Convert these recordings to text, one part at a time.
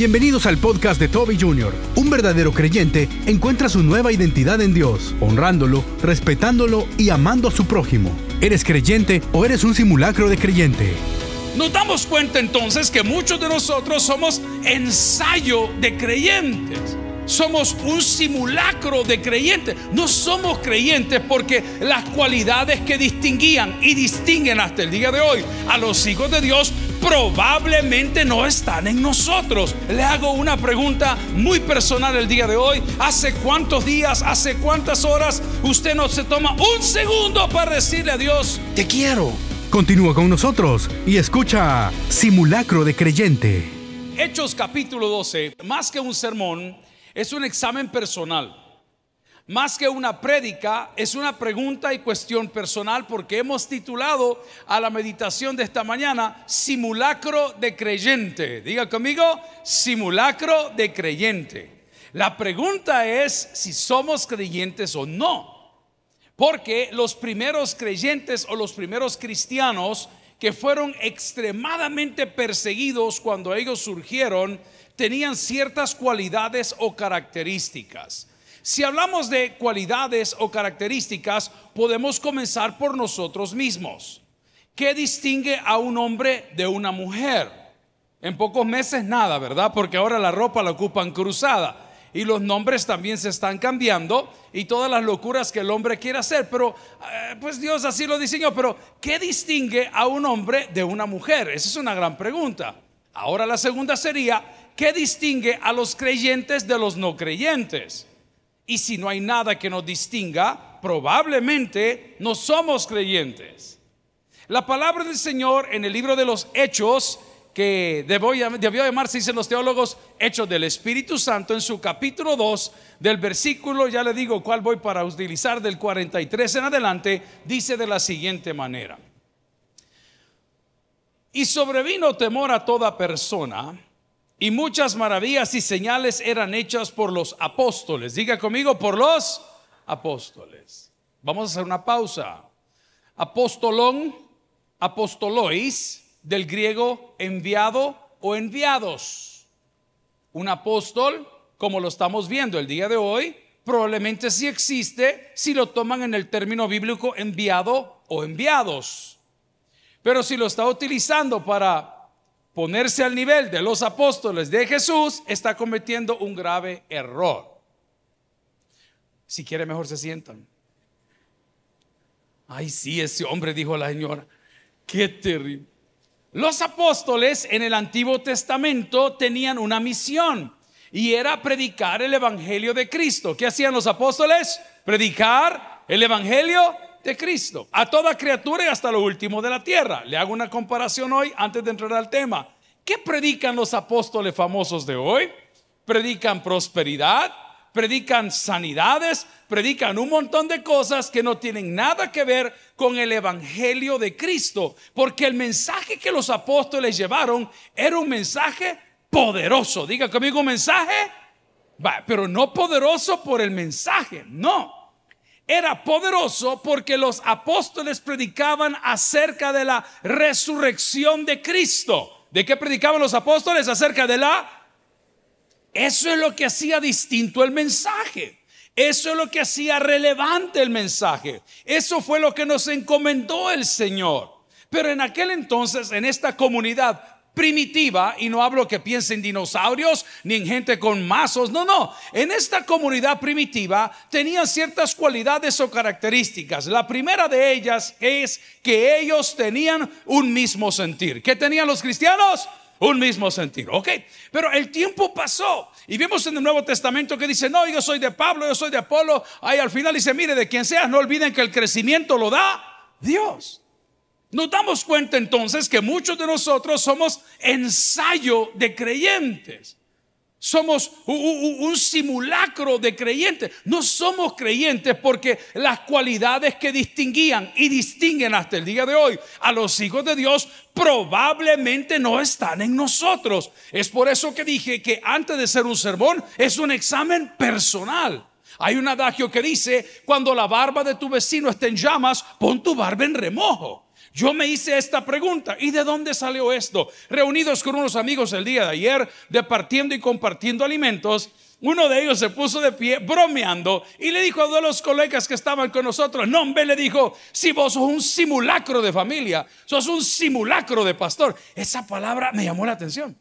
Bienvenidos al podcast de Toby Jr. Un verdadero creyente encuentra su nueva identidad en Dios, honrándolo, respetándolo y amando a su prójimo. ¿Eres creyente o eres un simulacro de creyente? Nos damos cuenta entonces que muchos de nosotros somos ensayo de creyentes. Somos un simulacro de creyentes. No somos creyentes porque las cualidades que distinguían y distinguen hasta el día de hoy a los hijos de Dios probablemente no están en nosotros. Le hago una pregunta muy personal el día de hoy. ¿Hace cuántos días, hace cuántas horas usted no se toma un segundo para decirle a Dios, te quiero? Continúa con nosotros y escucha Simulacro de Creyente. Hechos capítulo 12, más que un sermón, es un examen personal. Más que una prédica, es una pregunta y cuestión personal porque hemos titulado a la meditación de esta mañana Simulacro de Creyente. Diga conmigo, Simulacro de Creyente. La pregunta es si somos creyentes o no. Porque los primeros creyentes o los primeros cristianos que fueron extremadamente perseguidos cuando ellos surgieron, tenían ciertas cualidades o características. Si hablamos de cualidades o características, podemos comenzar por nosotros mismos. ¿Qué distingue a un hombre de una mujer? En pocos meses nada, ¿verdad? Porque ahora la ropa la ocupan cruzada y los nombres también se están cambiando y todas las locuras que el hombre quiere hacer. Pero, eh, pues Dios así lo diseñó. Pero, ¿qué distingue a un hombre de una mujer? Esa es una gran pregunta. Ahora la segunda sería, ¿qué distingue a los creyentes de los no creyentes? Y si no hay nada que nos distinga, probablemente no somos creyentes. La palabra del Señor en el libro de los Hechos, que debió, llamarse, dicen los teólogos, Hechos del Espíritu Santo, en su capítulo 2, del versículo, ya le digo cuál voy para utilizar, del 43 en adelante, dice de la siguiente manera. Y sobrevino temor a toda persona, y muchas maravillas y señales eran hechas por los apóstoles. Diga conmigo, por los apóstoles. Vamos a hacer una pausa. Apostolón, apostolois, del griego enviado o enviados. Un apóstol, como lo estamos viendo el día de hoy, probablemente sí existe si lo toman en el término bíblico enviado o enviados. Pero si lo está utilizando para ponerse al nivel de los apóstoles de Jesús, está cometiendo un grave error. Si quiere, mejor se sientan. Ay, sí, ese hombre, dijo la señora. Qué terrible. Los apóstoles en el Antiguo Testamento tenían una misión y era predicar el Evangelio de Cristo. ¿Qué hacían los apóstoles? Predicar el Evangelio de Cristo a toda criatura y hasta lo último de la tierra. Le hago una comparación hoy antes de entrar al tema. ¿Qué predican los apóstoles famosos de hoy? Predican prosperidad, predican sanidades, predican un montón de cosas que no tienen nada que ver con el Evangelio de Cristo, porque el mensaje que los apóstoles llevaron era un mensaje poderoso. Diga conmigo mensaje, pero no poderoso por el mensaje, no era poderoso porque los apóstoles predicaban acerca de la resurrección de Cristo. ¿De qué predicaban los apóstoles? Acerca de la... Eso es lo que hacía distinto el mensaje. Eso es lo que hacía relevante el mensaje. Eso fue lo que nos encomendó el Señor. Pero en aquel entonces, en esta comunidad, primitiva, y no hablo que piense en dinosaurios ni en gente con mazos, no, no, en esta comunidad primitiva tenían ciertas cualidades o características. La primera de ellas es que ellos tenían un mismo sentir. ¿Qué tenían los cristianos? Un mismo sentir, ok. Pero el tiempo pasó y vemos en el Nuevo Testamento que dice, no, yo soy de Pablo, yo soy de Apolo. Ahí al final dice, mire, de quien seas, no olviden que el crecimiento lo da Dios. Nos damos cuenta entonces que muchos de nosotros somos ensayo de creyentes. Somos un simulacro de creyentes. No somos creyentes porque las cualidades que distinguían y distinguen hasta el día de hoy a los hijos de Dios probablemente no están en nosotros. Es por eso que dije que antes de ser un sermón es un examen personal. Hay un adagio que dice, cuando la barba de tu vecino está en llamas, pon tu barba en remojo. Yo me hice esta pregunta, ¿y de dónde salió esto? Reunidos con unos amigos el día de ayer, departiendo y compartiendo alimentos, uno de ellos se puso de pie bromeando y le dijo a uno de los colegas que estaban con nosotros, no, hombre, le dijo, si vos sos un simulacro de familia, sos un simulacro de pastor. Esa palabra me llamó la atención.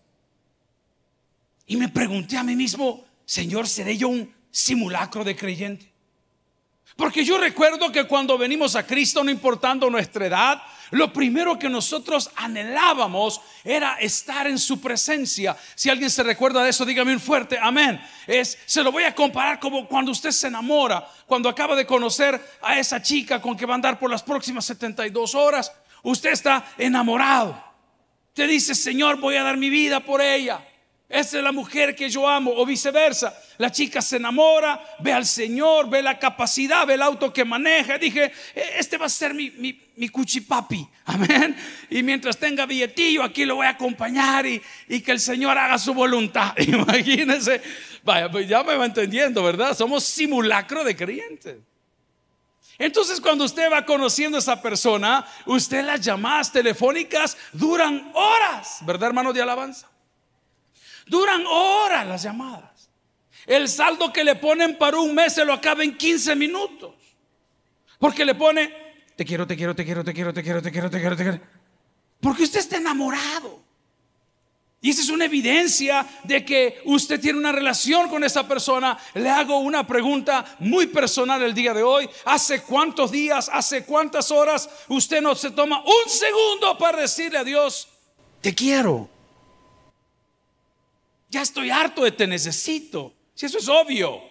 Y me pregunté a mí mismo, Señor, ¿seré yo un simulacro de creyente? Porque yo recuerdo que cuando venimos a Cristo, no importando nuestra edad, lo primero que nosotros anhelábamos era estar en su presencia. Si alguien se recuerda de eso, dígame un fuerte amén. Es, se lo voy a comparar como cuando usted se enamora, cuando acaba de conocer a esa chica con que va a andar por las próximas 72 horas. Usted está enamorado. Te dice, Señor, voy a dar mi vida por ella. Esa es la mujer que yo amo, o viceversa. La chica se enamora, ve al Señor, ve la capacidad, ve el auto que maneja. Dije, e, este va a ser mi, mi, mi cuchipapi. Amén. Y mientras tenga billetillo, aquí lo voy a acompañar y, y que el Señor haga su voluntad. Imagínense. Vaya, pues ya me va entendiendo, ¿verdad? Somos simulacro de creyentes. Entonces cuando usted va conociendo a esa persona, usted las llamadas telefónicas duran horas, ¿verdad hermano de alabanza? Duran horas las llamadas. El saldo que le ponen para un mes se lo acaba en 15 minutos. Porque le pone, te quiero, te quiero, te quiero, te quiero, te quiero, te quiero, te quiero, te quiero. Porque usted está enamorado. Y esa es una evidencia de que usted tiene una relación con esa persona. Le hago una pregunta muy personal el día de hoy. ¿Hace cuántos días, hace cuántas horas usted no se toma un segundo para decirle a Dios, te quiero? Ya estoy harto de te necesito. Si eso es obvio.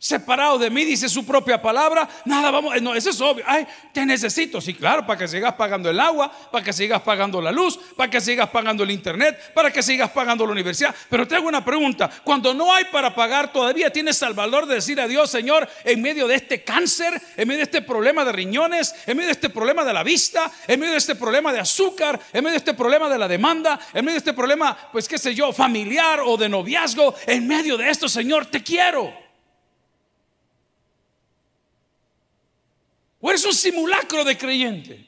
Separado de mí, dice su propia palabra, nada vamos, no, eso es obvio. Ay, te necesito, sí, claro, para que sigas pagando el agua, para que sigas pagando la luz, para que sigas pagando el internet, para que sigas pagando la universidad. Pero te hago una pregunta: cuando no hay para pagar, todavía tienes el valor de decir a Dios, Señor, en medio de este cáncer, en medio de este problema de riñones, en medio de este problema de la vista, en medio de este problema de azúcar, en medio de este problema de la demanda, en medio de este problema, pues qué sé yo, familiar o de noviazgo, en medio de esto, Señor, te quiero. ¿O eres un simulacro de creyente?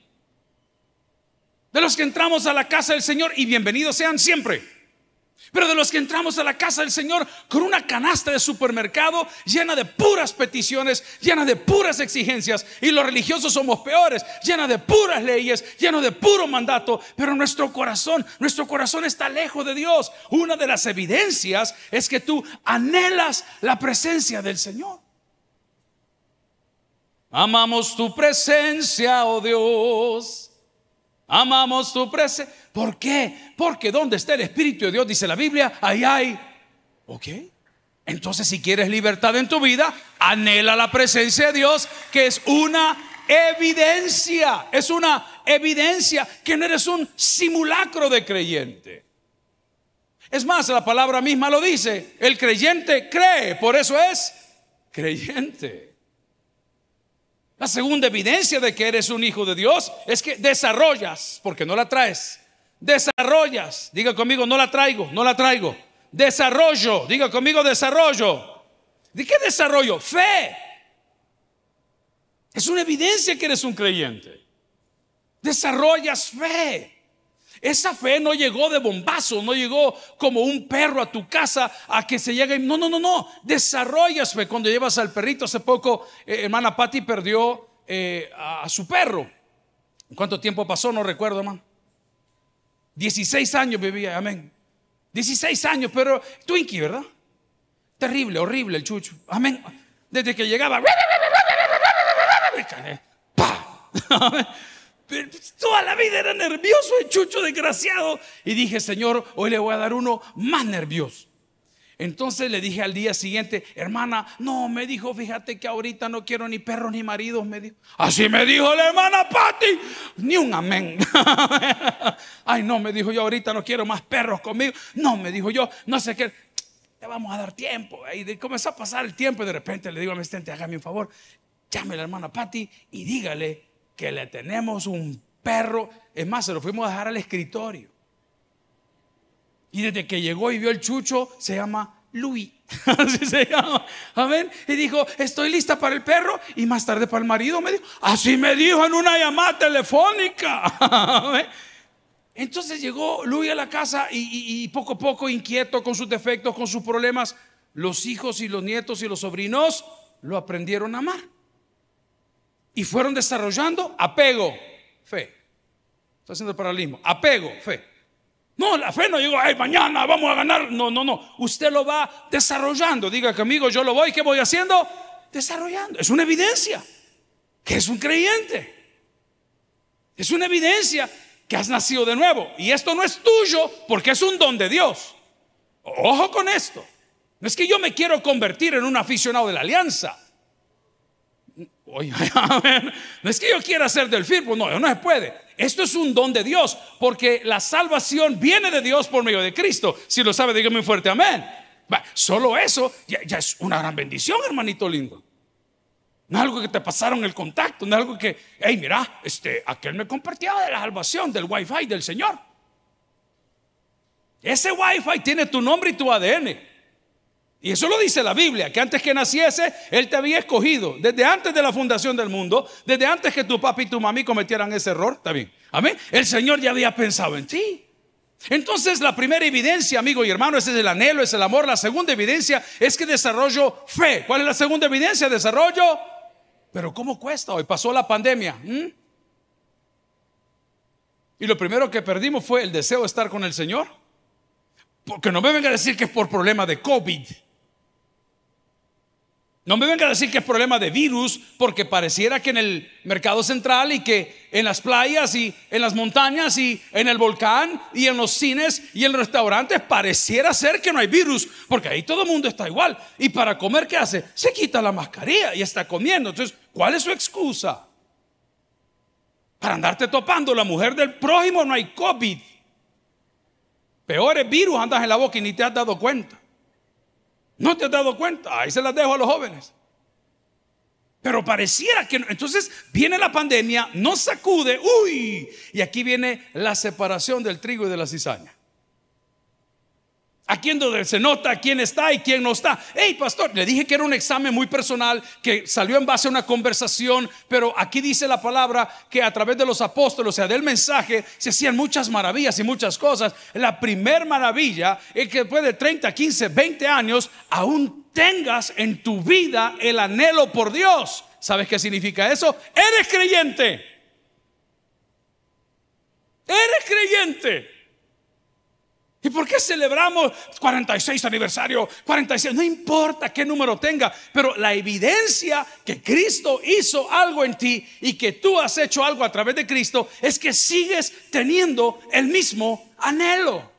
De los que entramos a la casa del Señor y bienvenidos sean siempre. Pero de los que entramos a la casa del Señor con una canasta de supermercado llena de puras peticiones, llena de puras exigencias, y los religiosos somos peores, llena de puras leyes, lleno de puro mandato, pero nuestro corazón, nuestro corazón está lejos de Dios. Una de las evidencias es que tú anhelas la presencia del Señor. Amamos tu presencia, oh Dios. Amamos tu presencia. ¿Por qué? Porque donde está el Espíritu de Dios, dice la Biblia, ahí hay. ¿Ok? Entonces, si quieres libertad en tu vida, anhela la presencia de Dios, que es una evidencia. Es una evidencia que no eres un simulacro de creyente. Es más, la palabra misma lo dice. El creyente cree, por eso es creyente. La segunda evidencia de que eres un hijo de Dios es que desarrollas, porque no la traes. Desarrollas. Diga conmigo, no la traigo, no la traigo. Desarrollo. Diga conmigo, desarrollo. ¿De qué desarrollo? Fe. Es una evidencia que eres un creyente. Desarrollas fe. Esa fe no llegó de bombazo, no llegó como un perro a tu casa a que se llegue. No, no, no, no. Desarrollas fe. Cuando llevas al perrito, hace poco, eh, hermana Patty perdió eh, a, su perro. ¿Cuánto tiempo pasó? No recuerdo, hermano. 16 años vivía, amén. 16 años, pero Twinkie, ¿verdad? Terrible, horrible el chucho. Amén. Desde que llegaba. Toda la vida era nervioso el chucho desgraciado. Y dije, Señor, hoy le voy a dar uno más nervioso. Entonces le dije al día siguiente, hermana, no, me dijo, fíjate que ahorita no quiero ni perros ni maridos, me dijo. Así me dijo la hermana Patty, ni un amén. Ay, no, me dijo yo, ahorita no quiero más perros conmigo. No, me dijo yo, no sé qué, te vamos a dar tiempo. Y comenzó a pasar el tiempo y de repente le digo a mi asistente, hágame un favor, llame a la hermana Patty y dígale que le tenemos un perro. Es más, se lo fuimos a dejar al escritorio. Y desde que llegó y vio el chucho, se llama Luis. Así se llama. Amén. Y dijo, estoy lista para el perro. Y más tarde para el marido me dijo, así me dijo en una llamada telefónica. Entonces llegó Luis a la casa y, poco a poco, inquieto con sus defectos, con sus problemas, los hijos y los nietos y los sobrinos lo aprendieron a amar. Y fueron desarrollando apego, fe. Está haciendo el paralelismo. Apego, fe. No, la fe no digo, ay, mañana vamos a ganar. No, no, no. Usted lo va desarrollando. Diga que amigo, yo lo voy. ¿Qué voy haciendo? Desarrollando. Es una evidencia que es un creyente. Es una evidencia que has nacido de nuevo. Y esto no es tuyo porque es un don de Dios. Ojo con esto. No es que yo me quiero convertir en un aficionado de la alianza. No es que yo quiera ser del firpo, no, no se puede. Esto es un don de Dios, porque la salvación viene de Dios por medio de Cristo. Si lo sabe, dígame fuerte amén. solo eso ya, es una gran bendición, hermanito lindo. No es algo que te pasaron el contacto, no es algo que, hey, mira, este, aquel me compartía de la salvación, del wifi del Señor. Ese wifi tiene tu nombre y tu ADN. Y eso lo dice la Biblia, que antes que naciese, Él te había escogido, desde antes de la fundación del mundo, desde antes que tu papi y tu mami cometieran ese error, está bien. Amén. El Señor ya había pensado en ti. Entonces la primera evidencia, amigo y hermano, ese es el anhelo, es el amor. La segunda evidencia es que desarrollo fe. ¿Cuál es la segunda evidencia? Desarrollo. Pero ¿cómo cuesta? Hoy pasó la pandemia. Y lo primero que perdimos fue el deseo de estar con el Señor. Porque no me venga a decir que es por problema de COVID. No me venga a decir que es problema de virus, porque pareciera que en el mercado central y que en las playas y en las montañas y en el volcán y en los cines y en los restaurantes pareciera ser que no hay virus, porque ahí todo el mundo está igual. Y para comer, ¿qué hace? Se quita la mascarilla y está comiendo. Entonces, ¿cuál es su excusa? Para andarte topando la mujer del prójimo no hay COVID. Peores virus andas en la boca y ni te has dado cuenta. ¿No te has dado cuenta? Ahí se las dejo a los jóvenes. Pero pareciera que Entonces viene la pandemia, nos sacude, uy, y aquí viene la separación del trigo y de la cizaña. Aquí en donde se nota quién está y quién no está. Hey, pastor, le dije que era un examen muy personal que salió en base a una conversación, pero aquí dice la palabra que a través de los apóstoles, o sea, del mensaje, se hacían muchas maravillas y muchas cosas. La primer maravilla es que después de 30, 15, 20 años, aún tengas en tu vida el anhelo por Dios. ¿Sabes qué significa eso? Eres creyente. Eres creyente. ¿Y por qué celebramos 46 aniversario, 46? No importa qué número tenga, pero la evidencia que Cristo hizo algo en ti y que tú has hecho algo a través de Cristo es que sigues teniendo el mismo anhelo.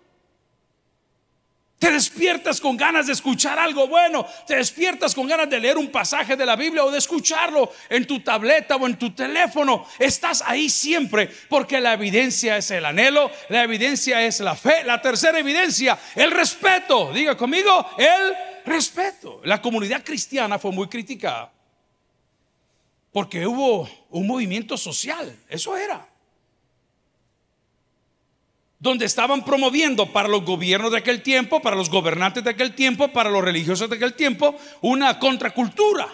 Te despiertas con ganas de escuchar algo bueno. Te despiertas con ganas de leer un pasaje de la Biblia o de escucharlo en tu tableta o en tu teléfono. Estás ahí siempre porque la evidencia es el anhelo, la evidencia es la fe. La tercera evidencia, el respeto. Diga conmigo, el respeto. La comunidad cristiana fue muy criticada porque hubo un movimiento social. Eso era donde estaban promoviendo para los gobiernos de aquel tiempo, para los gobernantes de aquel tiempo, para los religiosos de aquel tiempo, una contracultura.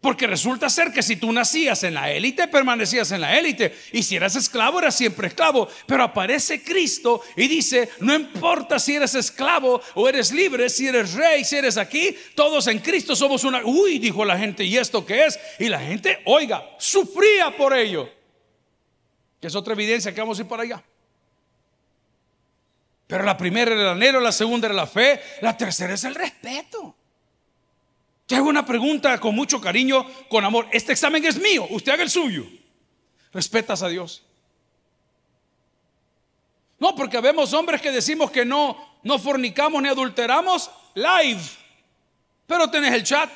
Porque resulta ser que si tú nacías en la élite, permanecías en la élite. Y si eras esclavo, eras siempre esclavo. Pero aparece Cristo y dice, no importa si eres esclavo o eres libre, si eres rey, si eres aquí, todos en Cristo somos una... Uy, dijo la gente, ¿y esto qué es? Y la gente, oiga, sufría por ello que es otra evidencia que vamos a ir para allá. Pero la primera era el anhelo, la segunda era la fe, la tercera es el respeto. Te hago una pregunta con mucho cariño, con amor. Este examen es mío, usted haga el suyo. ¿Respetas a Dios? No, porque vemos hombres que decimos que no, no fornicamos ni adulteramos live, pero tenés el chat.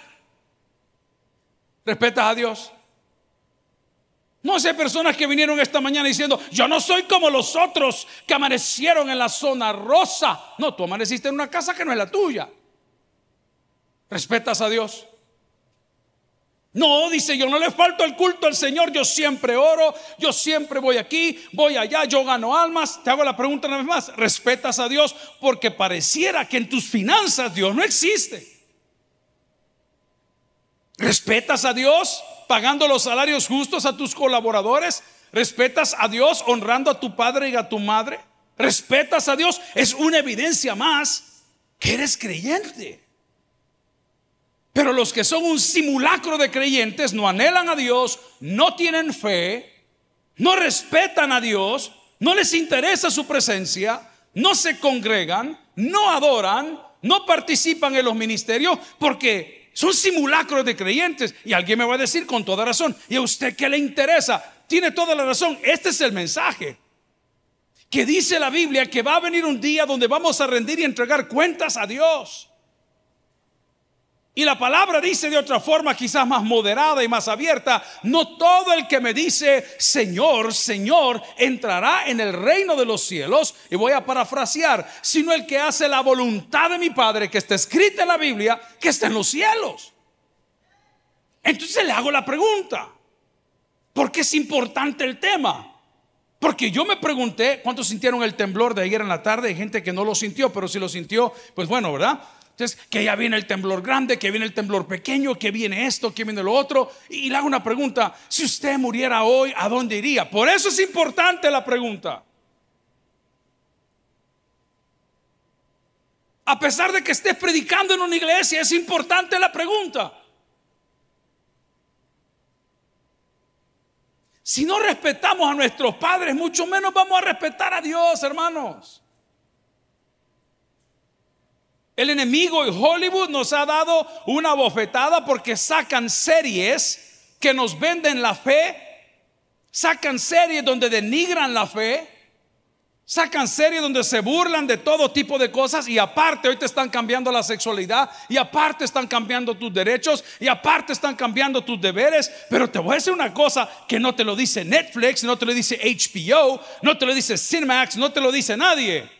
¿Respetas a Dios? No sé personas que vinieron esta mañana diciendo, yo no soy como los otros que amanecieron en la zona rosa. No, tú amaneciste en una casa que no es la tuya. ¿Respetas a Dios? No, dice, yo no le falto el culto al Señor, yo siempre oro, yo siempre voy aquí, voy allá, yo gano almas. Te hago la pregunta una vez más, ¿respetas a Dios? Porque pareciera que en tus finanzas Dios no existe. ¿Respetas a Dios pagando los salarios justos a tus colaboradores? ¿Respetas a Dios honrando a tu padre y a tu madre? ¿Respetas a Dios? Es una evidencia más que eres creyente. Pero los que son un simulacro de creyentes no anhelan a Dios, no tienen fe, no respetan a Dios, no les interesa su presencia, no se congregan, no adoran, no participan en los ministerios porque son simulacros de creyentes. Y alguien me va a decir con toda razón, ¿y a usted qué le interesa? Tiene toda la razón. Este es el mensaje. Que dice la Biblia que va a venir un día donde vamos a rendir y entregar cuentas a Dios. Y la palabra dice de otra forma, quizás más moderada y más abierta, no todo el que me dice Señor, Señor, entrará en el reino de los cielos, y voy a parafrasear, sino el que hace la voluntad de mi Padre, que está escrita en la Biblia, que está en los cielos. Entonces le hago la pregunta, ¿por qué es importante el tema? Porque yo me pregunté, ¿cuántos sintieron el temblor de ayer en la tarde? Hay gente que no lo sintió, pero si lo sintió, pues bueno, ¿verdad? Entonces, que ya viene el temblor grande, que viene el temblor pequeño, que viene esto, que viene lo otro. Y le hago una pregunta, si usted muriera hoy, ¿a dónde iría? Por eso es importante la pregunta. A pesar de que estés predicando en una iglesia, es importante la pregunta. Si no respetamos a nuestros padres, mucho menos vamos a respetar a Dios, hermanos. El enemigo y Hollywood nos ha dado una bofetada porque sacan series que nos venden la fe, sacan series donde denigran la fe, sacan series donde se burlan de todo tipo de cosas y aparte hoy te están cambiando la sexualidad y aparte están cambiando tus derechos y aparte están cambiando tus deberes. Pero te voy a decir una cosa que no te lo dice Netflix, no te lo dice HBO, no te lo dice Cinemax, no te lo dice nadie.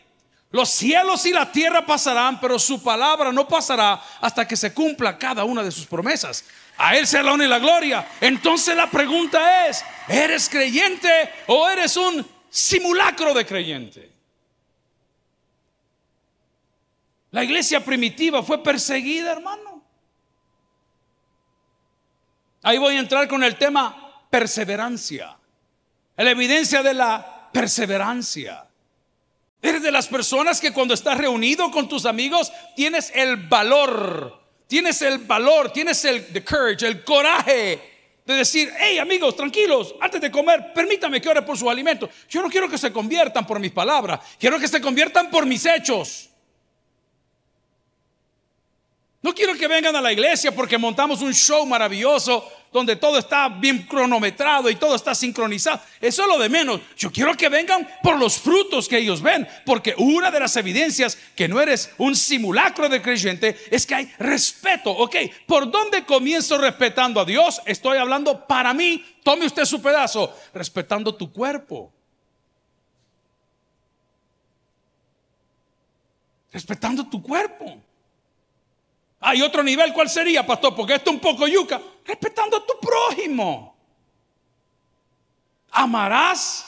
Los cielos y la tierra pasarán, pero su palabra no pasará hasta que se cumpla cada una de sus promesas. A Él sea la honra y la gloria. Entonces la pregunta es, ¿eres creyente o eres un simulacro de creyente? La iglesia primitiva fue perseguida, hermano. Ahí voy a entrar con el tema perseverancia. La evidencia de la perseverancia. Eres de las personas que cuando estás reunido con tus amigos tienes el valor, tienes el valor, tienes el courage, el coraje de decir, hey amigos, tranquilos, antes de comer, permítame que ore por su alimento. Yo no quiero que se conviertan por mis palabras, quiero que se conviertan por mis hechos. No quiero que vengan a la iglesia porque montamos un show maravilloso donde todo está bien cronometrado y todo está sincronizado. Eso es lo de menos. Yo quiero que vengan por los frutos que ellos ven, porque una de las evidencias que no eres un simulacro de creyente es que hay respeto. Ok, ¿por dónde comienzo respetando a Dios? Estoy hablando para mí. Tome usted su pedazo, respetando tu cuerpo. Respetando tu cuerpo. Hay otro nivel, ¿cuál sería, pastor? Porque esto es un poco yuca. Respetando a tu prójimo. Amarás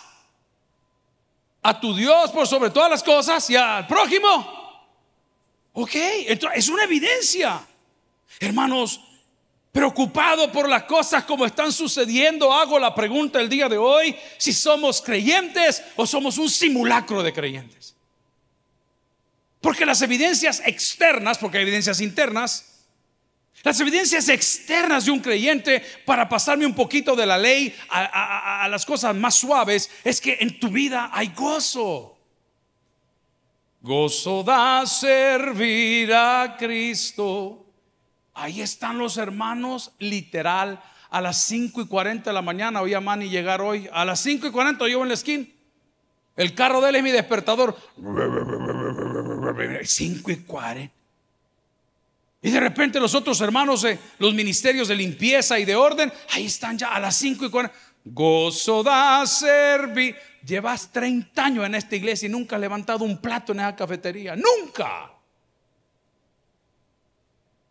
a tu Dios por sobre todas las cosas y al prójimo. Ok, es una evidencia. Hermanos, preocupado por las cosas como están sucediendo, hago la pregunta el día de hoy, si somos creyentes o somos un simulacro de creyentes. Porque las evidencias externas, porque hay evidencias internas, las evidencias externas de un creyente, para pasarme un poquito de la ley a, las cosas más suaves, es que en tu vida hay gozo. Gozo da servir a Cristo. Ahí están los hermanos, literal, a las 5 y 40 de la mañana. Oí a Manny llegar hoy. A las 5 y 40 yo en la esquina. El carro de él es mi despertador. 5 y 40. Y de repente los otros hermanos, de los ministerios de limpieza y de orden, ahí están ya a las 5 y 40. Gozo da servir. Llevas 30 años en esta iglesia y nunca has levantado un plato en esa cafetería. Nunca.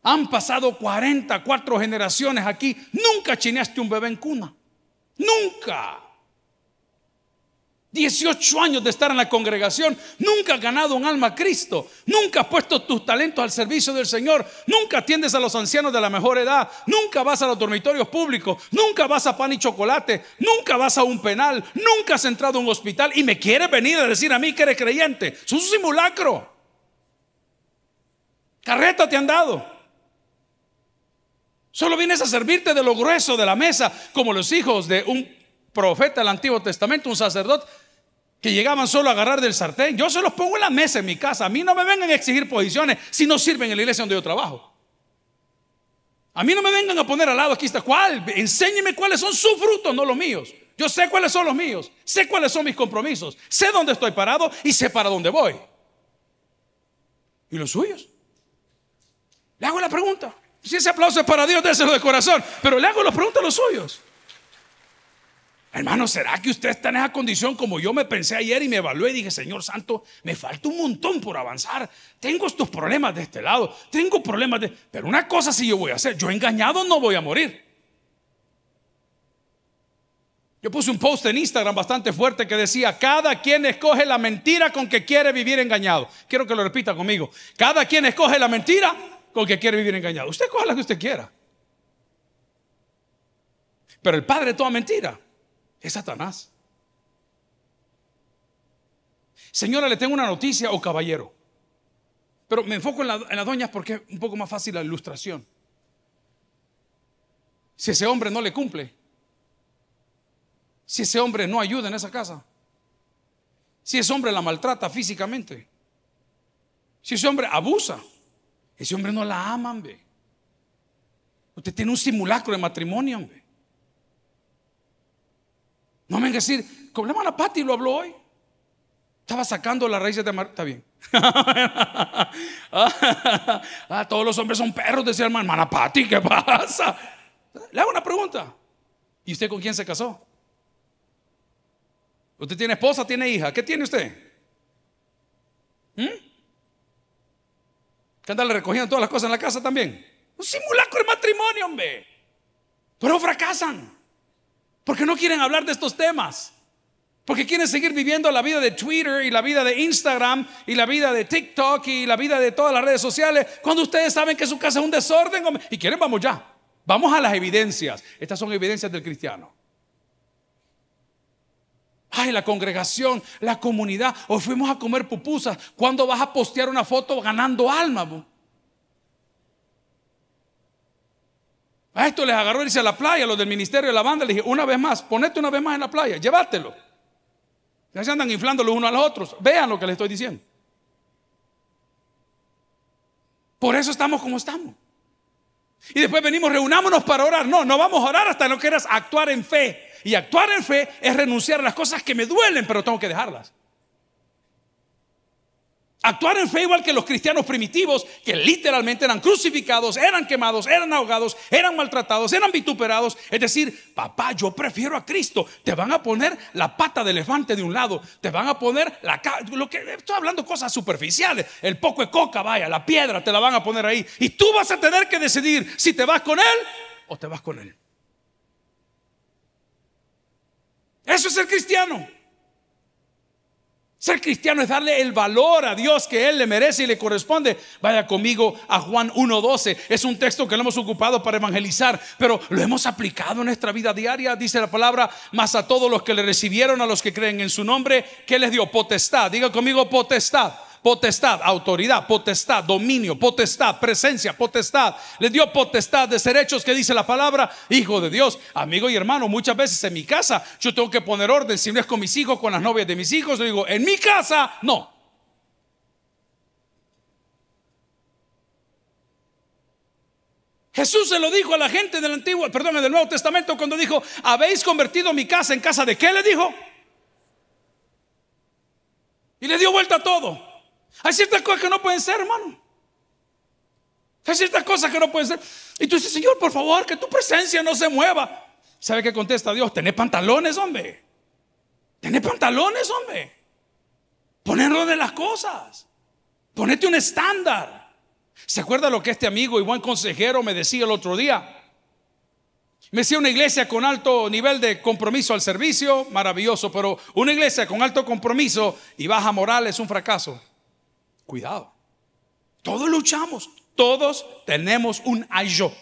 Han pasado 44 generaciones aquí. Nunca chineaste un bebé en cuna. Nunca. 18 años de estar en la congregación, nunca has ganado un alma a Cristo, nunca has puesto tus talentos al servicio del Señor, nunca atiendes a los ancianos de la mejor edad, nunca vas a los dormitorios públicos, nunca vas a pan y chocolate, nunca vas a un penal, nunca has entrado a un hospital y me quieres venir a decir a mí que eres creyente. Es un simulacro. Carreta te han dado. Solo vienes a servirte de lo grueso de la mesa, como los hijos de un profeta del Antiguo Testamento, un sacerdote que llegaban solo a agarrar del sartén. Yo se los pongo en la mesa en mi casa. A mí no me vengan a exigir posiciones si no sirven en la iglesia donde yo trabajo. A mí no me vengan a poner al lado, aquí está cuál. Enséñeme cuáles son sus frutos, no los míos. Yo sé cuáles son los míos, sé cuáles son mis compromisos, sé dónde estoy parado y sé para dónde voy. ¿Y los suyos? Le hago la pregunta. Si ese aplauso es para Dios, déselo de corazón. Pero le hago la pregunta a los suyos. Hermano, ¿será que usted está en esa condición como yo me pensé ayer y me evalué y dije, Señor Santo, me falta un montón por avanzar? Tengo estos problemas de este lado, tengo problemas de... Pero una cosa sí yo voy a hacer, yo engañado no voy a morir. Yo puse un post en Instagram bastante fuerte que decía, cada quien escoge la mentira con que quiere vivir engañado. Quiero que lo repita conmigo. Cada quien escoge la mentira con que quiere vivir engañado. Usted coge la que usted quiera. Pero el padre toda mentira es Satanás. Señora, le tengo una noticia o caballero. Pero me enfoco en, las doñas porque es un poco más fácil la ilustración. Si ese hombre no le cumple, si ese hombre no ayuda en esa casa, si ese hombre la maltrata físicamente, si ese hombre abusa, ese hombre no la ama, hombre. Usted tiene un simulacro de matrimonio, hombre. No me decir, como la hermana lo habló hoy. Estaba sacando las raíces de mar. Está bien. ah, todos los hombres son perros, decía hermana, hermana Patti, ¿qué pasa? Le hago una pregunta. ¿Y usted con quién se casó? ¿Usted tiene esposa, tiene hija? ¿Qué tiene usted? ¿Mm? ¿Que andarle recogiendo todas las cosas en la casa también? Un simulacro de matrimonio, hombre. Pero fracasan. Porque no quieren hablar de estos temas. Porque quieren seguir viviendo la vida de Twitter y la vida de Instagram y la vida de TikTok y la vida de todas las redes sociales cuando ustedes saben que su casa es un desorden y quieren, vamos ya. Vamos a las evidencias. Estas son evidencias del cristiano. Ay, la congregación, la comunidad. Hoy fuimos a comer pupusas. ¿Cuándo vas a postear una foto ganando alma? A esto les agarró irse a la playa, los del ministerio de la banda, le dije, una vez más, ponete una vez más en la playa, llévatelo. Ya se andan inflando los unos a los otros. Vean lo que les estoy diciendo. Por eso estamos como estamos. Y después venimos, reunámonos para orar. No, no vamos a orar hasta no quieras actuar en fe. Y actuar en fe es renunciar a las cosas que me duelen, pero tengo que dejarlas. Actuar en fe igual que los cristianos primitivos, que literalmente eran crucificados, eran quemados, eran ahogados, eran maltratados, eran vituperados. Es decir, papá, yo prefiero a Cristo. Te van a poner la pata de elefante de un lado, te van a poner la... Lo que, estoy hablando cosas superficiales. El poco de coca, vaya, la piedra te la van a poner ahí. Y tú vas a tener que decidir si te vas con Él o te vas con Él. Eso es el cristiano. Ser cristiano es darle el valor a Dios que Él le merece y le corresponde. Vaya conmigo a Juan 1.12. Es un texto que lo hemos ocupado para evangelizar, pero lo hemos aplicado en nuestra vida diaria. Dice la palabra, más a todos los que le recibieron, a los que creen en su nombre, que les dio potestad. Diga conmigo potestad potestad, autoridad, potestad, dominio, potestad, presencia, potestad. Le dio potestad de ser hechos que dice la palabra, hijo de Dios. Amigo y hermano, muchas veces en mi casa yo tengo que poner orden, si no es con mis hijos, con las novias de mis hijos, yo digo, en mi casa, no. Jesús se lo dijo a la gente del Antiguo, perdón, del Nuevo Testamento cuando dijo, habéis convertido mi casa en casa de qué le dijo. Y le dio vuelta a todo. Hay ciertas cosas que no pueden ser, hermano. Hay ciertas cosas que no pueden ser. Y tú dices, Señor, por favor, que tu presencia no se mueva. ¿Sabe qué contesta Dios? Tené pantalones, hombre. Tené pantalones, hombre. Ponerlo de las cosas. Ponete un estándar. ¿Se acuerda lo que este amigo y buen consejero me decía el otro día? Me decía una iglesia con alto nivel de compromiso al servicio, maravilloso, pero una iglesia con alto compromiso y baja moral es un fracaso. Cuidado. Todos luchamos, todos tenemos un ayo.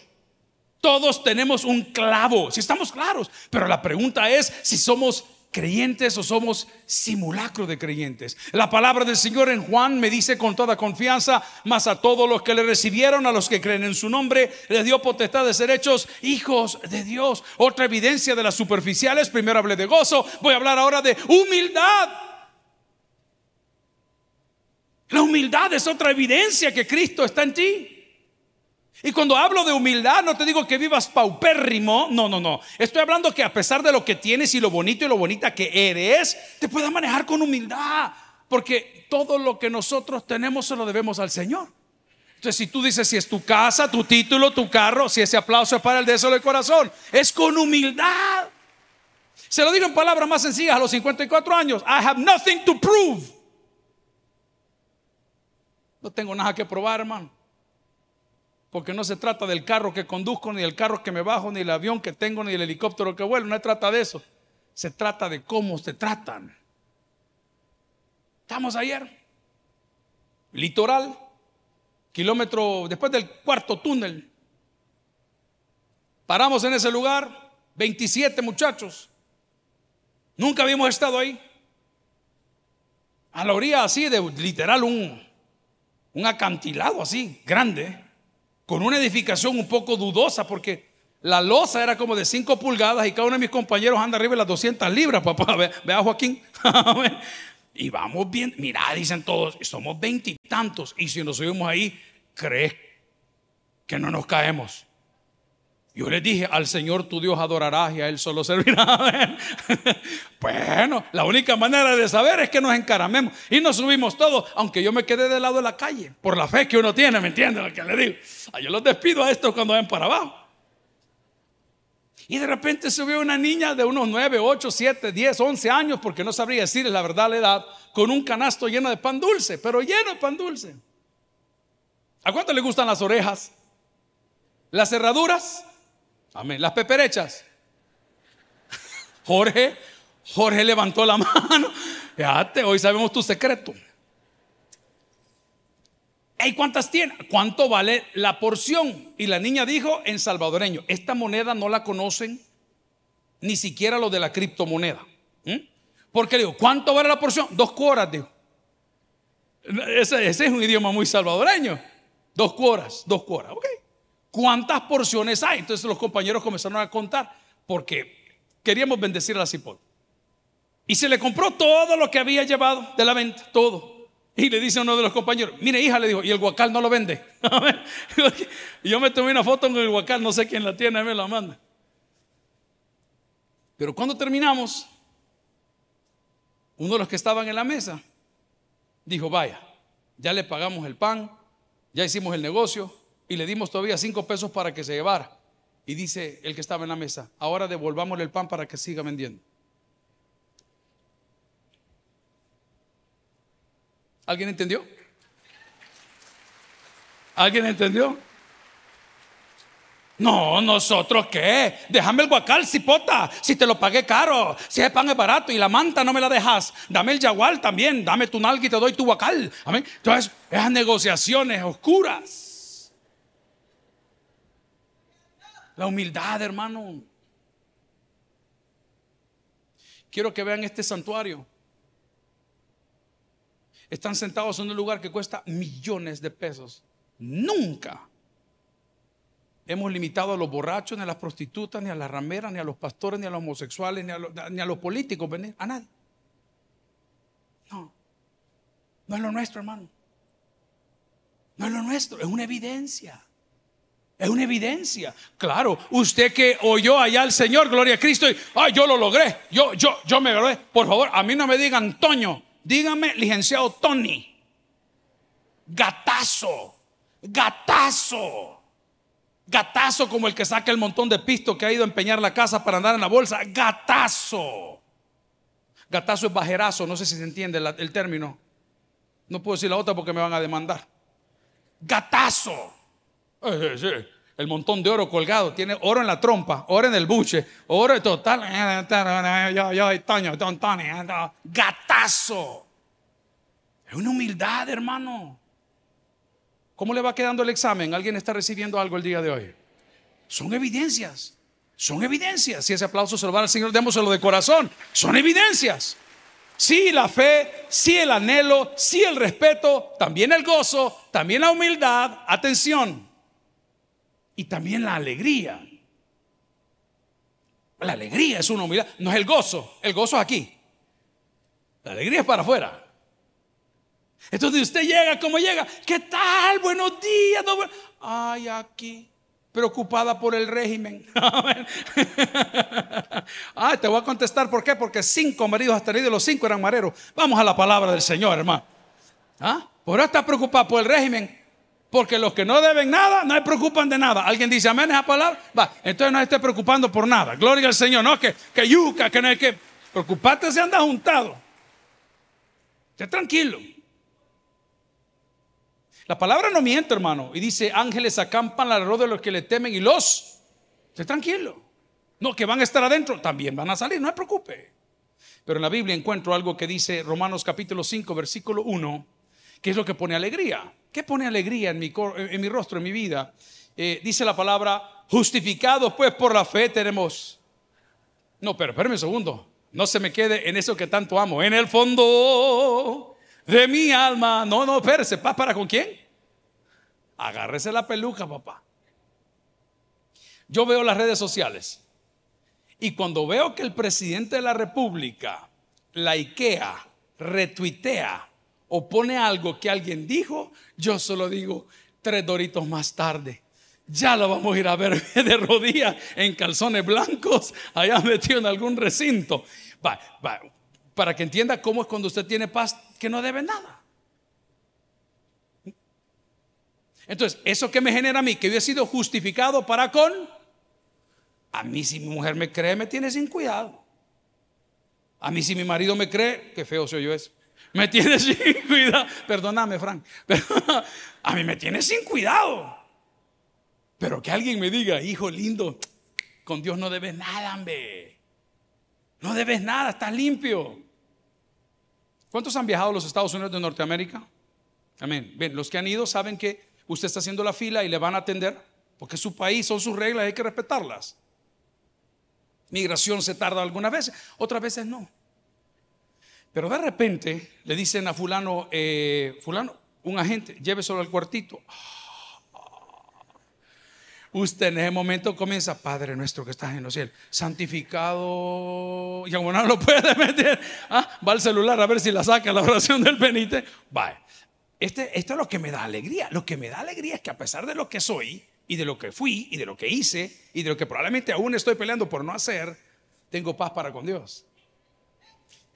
Todos tenemos un clavo, si estamos claros. Pero la pregunta es si somos creyentes o somos simulacro de creyentes. La palabra del Señor en Juan me dice con toda confianza, más a todos los que le recibieron, a los que creen en su nombre, les dio potestad de ser hechos hijos de Dios. Otra evidencia de las superficiales, primero hablé de gozo, voy a hablar ahora de humildad. La humildad es otra evidencia que Cristo está en ti. Y cuando hablo de humildad, no te digo que vivas paupérrimo, no, no, no. Estoy hablando que a pesar de lo que tienes y lo bonito y lo bonita que eres, te puedas manejar con humildad. Porque todo lo que nosotros tenemos se lo debemos al Señor. Entonces, si tú dices si es tu casa, tu título, tu carro, si ese aplauso es para el deseo del corazón, es con humildad. Se lo digo en palabras más sencillas a los 54 años. I have nothing to prove. No tengo nada que probar, hermano. Porque no se trata del carro que conduzco, ni del carro que me bajo, ni del avión que tengo, ni del helicóptero que vuelo. No se trata de eso. Se trata de cómo se tratan. Estamos ayer. Litoral. Kilómetro después del cuarto túnel. Paramos en ese lugar. 27 muchachos. Nunca habíamos estado ahí. A la orilla así de literal un, un acantilado así, grande con una edificación un poco dudosa porque la losa era como de 5 pulgadas y cada uno de mis compañeros anda arriba de las 200 libras, papá. Ve, a Joaquín. y vamos bien. Mira, dicen todos, somos veintitantos. Y, y si nos subimos ahí, ¿crees que no nos caemos? Yo les dije, al Señor tu Dios adorarás y a Él solo servirá. bueno, la única manera de saber es que nos encaramemos y nos subimos todos, aunque yo me quedé del lado de la calle, por la fe que uno tiene, ¿me entienden lo que le digo? Yo los despido a estos cuando ven para abajo. Y de repente subió una niña de unos 9, 8, 7, 10, 11 años, porque no sabría decirles la verdad la edad, con un canasto lleno de pan dulce, pero lleno de pan dulce. ¿A cuánto le gustan las orejas? ¿Las cerraduras? Amén. Las peperechas. Jorge, Jorge levantó la mano. Fíjate, hoy sabemos tu secreto. ¿Y cuántas tiene? ¿Cuánto vale la porción? Y la niña dijo en salvadoreño, esta moneda no la conocen ni siquiera lo de la criptomoneda. Porque le digo, ¿cuánto vale la porción? Dos cuoras, dijo. Ese, ese, es un idioma muy salvadoreño. Dos cuoras, dos cuoras, ok. ¿Cuántas porciones hay? Entonces los compañeros comenzaron a contar porque queríamos bendecir a la cipol. Y se le compró todo lo que había llevado de la venta, todo. Y le dice a uno de los compañeros, mire hija, le dijo, y el guacal no lo vende. yo me tomé una foto con el guacal, no sé quién la tiene, me la manda. Pero cuando terminamos, uno de los que estaban en la mesa dijo, vaya, ya le pagamos el pan, ya hicimos el negocio, y le dimos todavía cinco pesos para que se llevara. Y dice el que estaba en la mesa, ahora devolvámosle el pan para que siga vendiendo. ¿Alguien entendió? ¿Alguien entendió? No, nosotros qué. Déjame el guacal, cipota. Si te lo pagué caro, si el pan es barato y la manta no me la dejas, dame el yagual también. Dame tu nalga y te doy tu guacal. Amén. Entonces, esas negociaciones oscuras. La humildad, hermano. Quiero que vean este santuario. Están sentados en un lugar que cuesta millones de pesos. Nunca hemos limitado a los borrachos, ni a las prostitutas, ni a las rameras, ni a los pastores, ni a los homosexuales, ni a los, políticos, a nadie. No, no es lo nuestro, hermano. No es lo nuestro, es una evidencia. Es una evidencia. Claro, usted que oyó allá al Señor, gloria a Cristo, y ay, yo lo logré, yo, yo, yo me gradué. Por favor, a mí no me digan Toño, dígame licenciado Tony. Gatazo, gatazo. Gatazo como el que saca el montón de pisto que ha ido a empeñar la casa para andar en la bolsa. Gatazo. Gatazo es bajerazo, no sé si se entiende el término. No puedo decir la otra porque me van a demandar. Gatazo. Eh, sí. El montón de oro colgado, tiene oro en la trompa, oro en el buche, oro en total. Gatazo. Es una humildad, hermano. ¿Cómo le va quedando el examen? ¿Alguien está recibiendo algo el día de hoy? Son evidencias. Son evidencias. Si ese aplauso se lo va al Señor, démoselo de corazón. Son evidencias. Sí, la fe, sí el anhelo, sí el respeto, también el gozo, también la humildad. Atención. Y también la alegría. La alegría es una humildad. No es el gozo. El gozo es aquí. La alegría es para afuera. Entonces usted llega como llega. ¿Qué tal? Buenos días. Ay, aquí. Preocupada por el régimen. ah, te voy a contestar por qué. Porque cinco maridos has tenido los cinco eran mareros. Vamos a la palabra del Señor, hermano. ¿Ah? Por eso está preocupado por el régimen. Porque los que no deben nada no se preocupan de nada. ¿Alguien dice amén esa palabra? Va, entonces no esté preocupando por nada. Gloria al Señor. No, que, que yuca, que no hay que. Preocuparte se anda juntado. Esté tranquilo. La palabra no miente, hermano. Y dice, ángeles acampan alrededor de los que le temen y los... Esté tranquilo. No, que van a estar adentro, también van a salir, no se preocupe. Pero en la Biblia encuentro algo que dice Romanos capítulo 5, versículo 1, que es lo que pone alegría. ¿Qué pone alegría en mi, en mi rostro, en mi vida? Eh, dice la palabra, justificados pues por la fe tenemos... No, pero espérame un segundo. No se me quede en eso que tanto amo. En el fondo de mi alma. No, no, espérese. ¿Paz para con quién? Agárrese la peluca, papá. Yo veo las redes sociales y cuando veo que el presidente de la República la IKEA retuitea o pone algo que alguien dijo, yo solo digo tres doritos más tarde. Ya lo vamos a ir a ver de rodillas en calzones blancos, allá metido en algún recinto. Va, va, para que entienda cómo es cuando usted tiene paz que no debe nada. Entonces, eso que me genera a mí, que yo he sido justificado para con, a mí si mi mujer me cree, me tiene sin cuidado. A mí si mi marido me cree, qué feo soy yo eso, me tiene sin cuidado. Perdóname, Frank, pero a mí me tiene sin cuidado. Pero que alguien me diga, hijo lindo, con Dios no debes nada, hombre. No debes nada, estás limpio. ¿Cuántos han viajado a los Estados Unidos de Norteamérica? Amén. Ven, los que han ido saben que usted está haciendo la fila y le van a atender, porque es su país, son sus reglas, hay que respetarlas. Migración se tarda algunas veces, otras veces no. Pero de repente le dicen a fulano, eh, fulano, un agente, lléveselo al cuartito. Usted en ese momento comienza, Padre nuestro que estás en los cielos, santificado. Y como no lo puede meter, ¿ah? va al celular a ver si la saca la oración del penite. Va. Este, esto es lo que me da alegría. Lo que me da alegría es que a pesar de lo que soy y de lo que fui y de lo que hice y de lo que probablemente aún estoy peleando por no hacer, tengo paz para con Dios.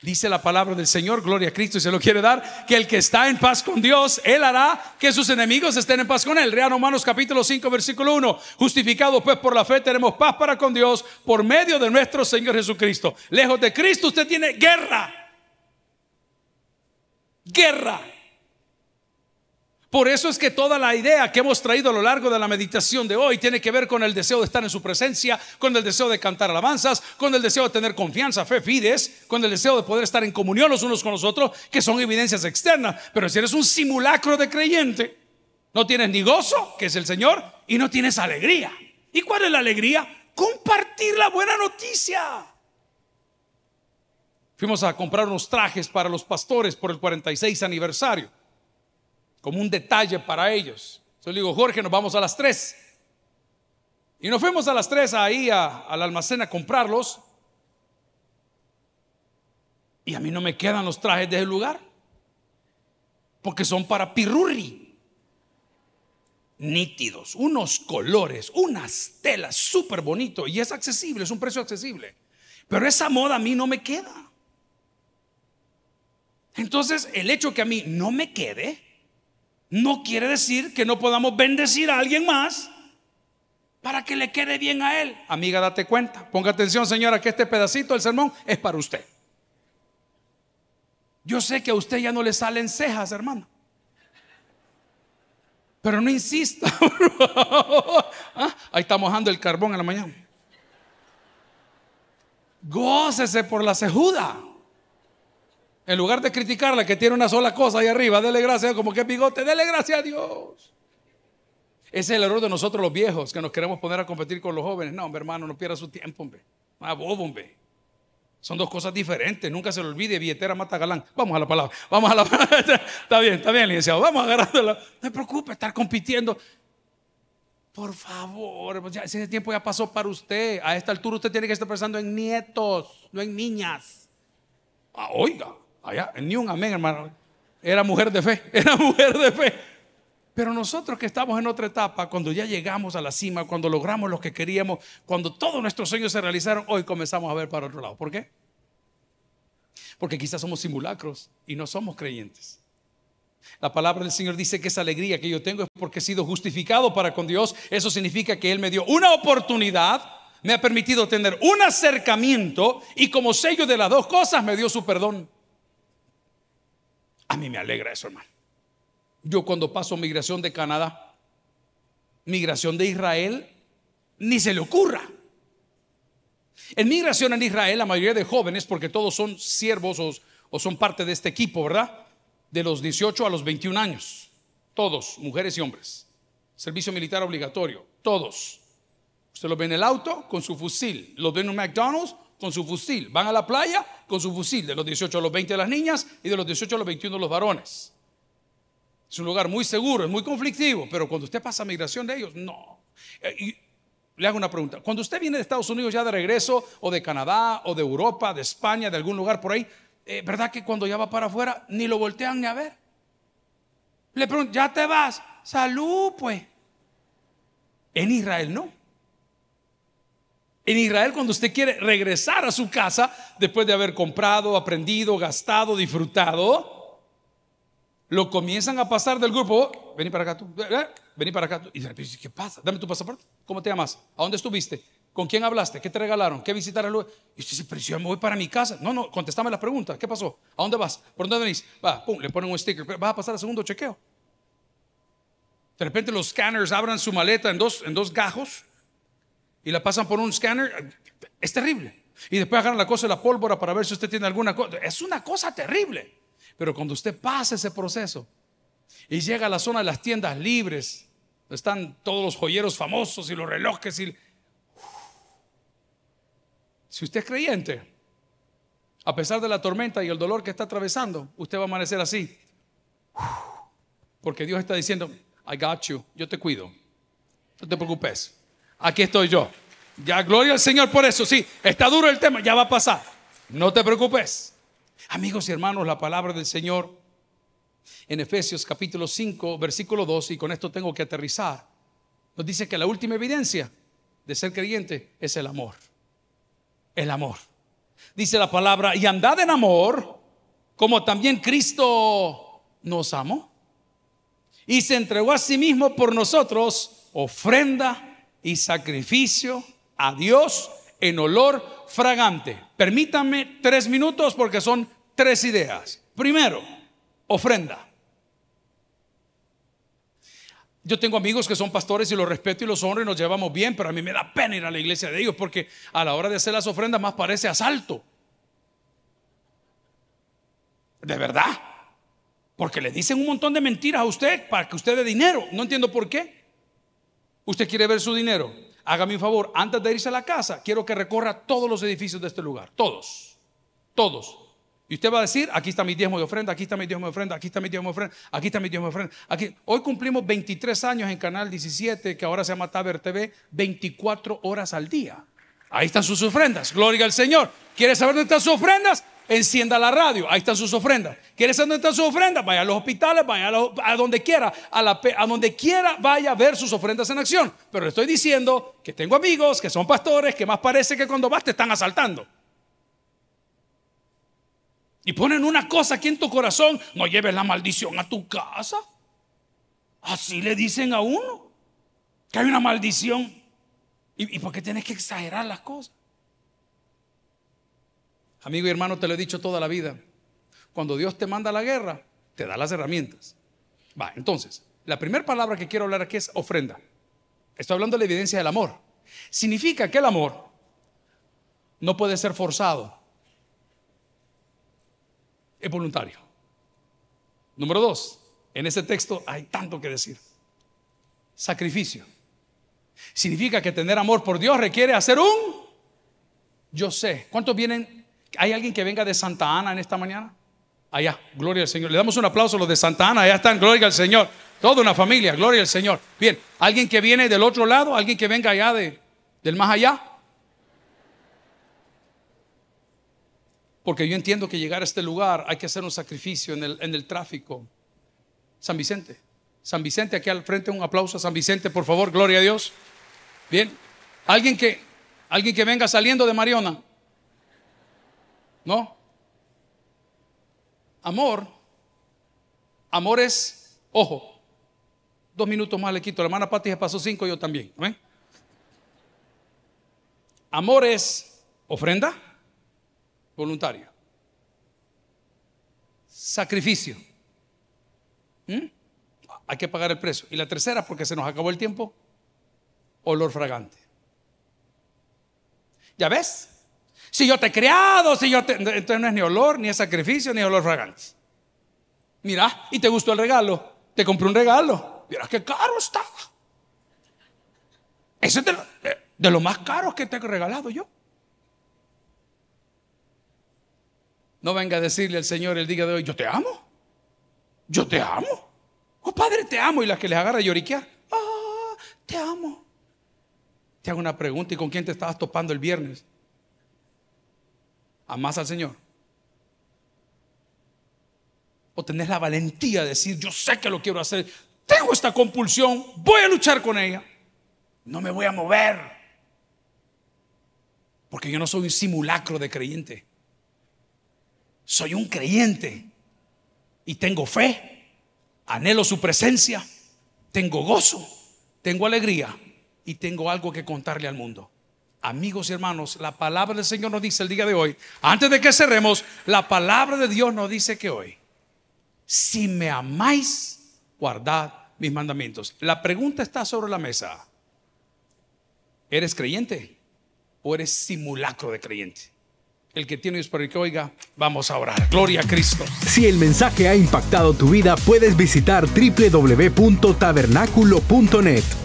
Dice la palabra del Señor, gloria a Cristo y se lo quiere dar, que el que está en paz con Dios, Él hará que sus enemigos estén en paz con Él. Real Romanos capítulo 5, versículo 1. Justificados pues por la fe tenemos paz para con Dios por medio de nuestro Señor Jesucristo. Lejos de Cristo usted tiene guerra. Guerra. Por eso es que toda la idea que hemos traído a lo largo de la meditación de hoy tiene que ver con el deseo de estar en su presencia, con el deseo de cantar alabanzas, con el deseo de tener confianza, fe, fides, con el deseo de poder estar en comunión los unos con los otros, que son evidencias externas. Pero si eres un simulacro de creyente, no tienes ni gozo, que es el Señor, y no tienes alegría. ¿Y cuál es la alegría? Compartir la buena noticia. Fuimos a comprar unos trajes para los pastores por el 46 aniversario como un detalle para ellos. Yo le digo, Jorge, nos vamos a las tres. Y nos fuimos a las tres ahí al almacén a comprarlos. Y a mí no me quedan los trajes de ese lugar. Porque son para pirurri. Nítidos, unos colores, unas telas súper bonito. Y es accesible, es un precio accesible. Pero esa moda a mí no me queda. Entonces, el hecho que a mí no me quede, no quiere decir que no podamos bendecir a alguien más para que le quede bien a él. Amiga, date cuenta. Ponga atención, señora, que este pedacito del sermón es para usted. Yo sé que a usted ya no le salen cejas, hermano. Pero no insista. Ah, ahí está mojando el carbón en la mañana. Gócese por la cejuda. En lugar de criticarla que tiene una sola cosa ahí arriba, dele gracias como que bigote, dele gracias a Dios. Ese es el error de nosotros los viejos, que nos queremos poner a competir con los jóvenes. No, hombre, hermano, no pierda su tiempo, hombre. Ah, bobo, hombre. Son dos cosas diferentes. Nunca se lo olvide, billetera mata galán. Vamos a la palabra. Vamos a la palabra. está bien, está bien, licenciado. Vamos a agarrarla. No se preocupe, estar compitiendo. Por favor, pues ese tiempo ya pasó para usted. A esta altura usted tiene que estar pensando en nietos, no en niñas. Ah, oiga, allá, ni un amén, hermano. Era mujer de fe, era mujer de fe. Pero nosotros que estamos en otra etapa, cuando ya llegamos a la cima, cuando logramos lo que queríamos, cuando todos nuestros sueños se realizaron, hoy comenzamos a ver para otro lado. ¿Por qué? Porque quizás somos simulacros y no somos creyentes. La palabra del Señor dice que esa alegría que yo tengo es porque he sido justificado para con Dios. Eso significa que Él me dio una oportunidad, me ha permitido tener un acercamiento y como sello de las dos cosas me dio su perdón. A mí me alegra eso, hermano. Yo cuando paso migración de Canadá, migración de Israel, ni se le ocurra. En migración en Israel, la mayoría de jóvenes, porque todos son siervos o, son parte de este equipo, ¿verdad? de los 18 a los 21 años. Todos, mujeres y hombres. Servicio militar obligatorio. Todos. Usted los ve en el auto con su fusil. Los ve en un McDonald's con su fusil. Van a la playa con su fusil. De los 18 a los 20 de las niñas y de los 18 a los 21 de los varones. Es un lugar muy seguro, es muy conflictivo. Pero cuando usted pasa migración de ellos, no. Eh, le hago una pregunta. Cuando usted viene de Estados Unidos ya de regreso, o de Canadá, o de Europa, de España, de algún lugar por ahí, eh, ¿verdad que cuando ya va para afuera ni lo voltean ni a ver? Le pregunto, ¿ya te vas? Salud, pues. En Israel no. En Israel cuando usted quiere regresar a su casa después de haber comprado, aprendido, gastado, disfrutado, lo comienzan a pasar del grupo. Vení para acá tú. Vení para acá tú. Y dice, ¿qué pasa? Dame tu pasaporte. ¿Cómo te llamas? ¿A dónde estuviste? ¿Con quién hablaste? ¿Qué te regalaron? ¿Qué visitaron? Y usted dice, pero si yo me voy para mi casa. No, no, contestame la pregunta. ¿Qué pasó? ¿A dónde vas? ¿Por dónde venís? Va, pum, le ponen un sticker. Vas a pasar al segundo chequeo. De repente los scanners abran su maleta en dos, en dos gajos y la pasan por un scanner. Es terrible. Y después agarran la cosa de la pólvora para ver si usted tiene alguna cosa. Es una cosa terrible. Pero cuando usted pasa ese proceso y llega a la zona de las tiendas libres, están todos los joyeros famosos y los relojes y si usted es creyente, a pesar de la tormenta y el dolor que está atravesando, usted va a amanecer así. Porque Dios está diciendo, I got you, yo te cuido. No te preocupes. Aquí estoy yo. Ya, gloria al Señor por eso. Sí, está duro el tema, ya va a pasar. No te preocupes. Amigos y hermanos, la palabra del Señor en Efesios capítulo 5, versículo 2, y con esto tengo que aterrizar, nos dice que la última evidencia de ser creyente es el amor el amor. Dice la palabra, y andad en amor, como también Cristo nos amó. Y se entregó a sí mismo por nosotros, ofrenda y sacrificio a Dios en olor fragante. Permítanme tres minutos porque son tres ideas. Primero, ofrenda. Yo tengo amigos que son pastores y los respeto y los honro y nos llevamos bien, pero a mí me da pena ir a la iglesia de ellos porque a la hora de hacer las ofrendas más parece asalto. De verdad. Porque le dicen un montón de mentiras a usted para que usted dé dinero. No entiendo por qué. Usted quiere ver su dinero. Hágame un favor, antes de irse a la casa, quiero que recorra todos los edificios de este lugar. Todos. Todos. Y usted va a decir, aquí está mi diezmo de ofrenda, aquí está mi diezmo de ofrenda, aquí está mi diezmo de ofrenda, aquí está mi diezmo de ofrenda. Aquí. Hoy cumplimos 23 años en Canal 17, que ahora se llama Taber TV, 24 horas al día. Ahí están sus ofrendas, gloria al Señor. ¿Quiere saber dónde están sus ofrendas? Encienda la radio, ahí están sus ofrendas. ¿Quiere saber dónde están sus ofrendas? Vaya a los hospitales, vaya a, donde quiera, a, donde quiera vaya a ver sus ofrendas en acción. Pero le estoy diciendo que tengo amigos que son pastores, que más parece que cuando vas te están asaltando. Y ponen una cosa aquí en tu corazón, no lleves la maldición a tu casa. Así le dicen a uno, que hay una maldición. ¿Y, por qué tienes que exagerar las cosas? Amigo y hermano, te lo he dicho toda la vida. Cuando Dios te manda la guerra, te da las herramientas. Va, entonces, La primera palabra que quiero hablar aquí es ofrenda. Estoy hablando de la evidencia del amor. Significa que el amor no puede ser forzado. Es voluntario. Número dos, en ese texto hay tanto que decir. Sacrificio. Significa que tener amor por Dios requiere hacer un yo sé. ¿Cuántos vienen? ¿Hay alguien que venga de Santa Ana en esta mañana? Allá, gloria al Señor. Le damos un aplauso a los de Santa Ana, allá están, gloria al Señor. Toda una familia, gloria al Señor. Bien, ¿alguien que viene del otro lado? ¿Alguien que venga allá de, del más allá? Porque yo entiendo que llegar a este lugar hay que hacer un sacrificio en el, en el tráfico. San Vicente. San Vicente, aquí al frente, un aplauso a San Vicente, por favor, gloria a Dios. Bien, alguien que, alguien que venga saliendo de Mariona. ¿No? Amor, amor es, ojo, dos minutos más le quito. La hermana Pati se pasó cinco, yo también. Amor es ofrenda voluntaria, sacrificio. ¿Mm? hay que pagar el precio. Y la tercera, porque se nos acabó el tiempo, olor fragante. ¿Ya ves? Si yo te he creado, si yo te... Entonces no es ni olor, ni es sacrificio, ni olor fragante. Mira, y te gustó el regalo. Te compré un regalo. Mira qué caro está. Ese es de lo, de lo más caro que te he regalado yo. No venga a decirle al Señor el día de hoy, yo te amo. Yo te amo. Oh, padre, te amo. Y las que les agarra lloriquear. Ah, te amo. Te hago una pregunta. ¿Y con quién te estabas topando el viernes? ¿Amás al Señor? ¿O tenés la valentía de decir, yo sé que lo quiero hacer? Tengo esta compulsión. Voy a luchar con ella. No me voy a mover. Porque yo no soy un simulacro de creyente. Soy un creyente. Y tengo fe anhelo su presencia, tengo gozo, tengo alegría y tengo algo que contarle al mundo. Amigos y hermanos, la palabra del Señor nos dice el día de hoy, antes de que cerremos, la palabra de Dios nos dice que hoy, si me amáis, guardad mis mandamientos. La pregunta está sobre la mesa. ¿Eres creyente o eres simulacro de creyente? El que tiene para que oiga, vamos a orar. Gloria a Cristo. Si el mensaje ha impactado tu vida, puedes visitar www.tabernaculo.net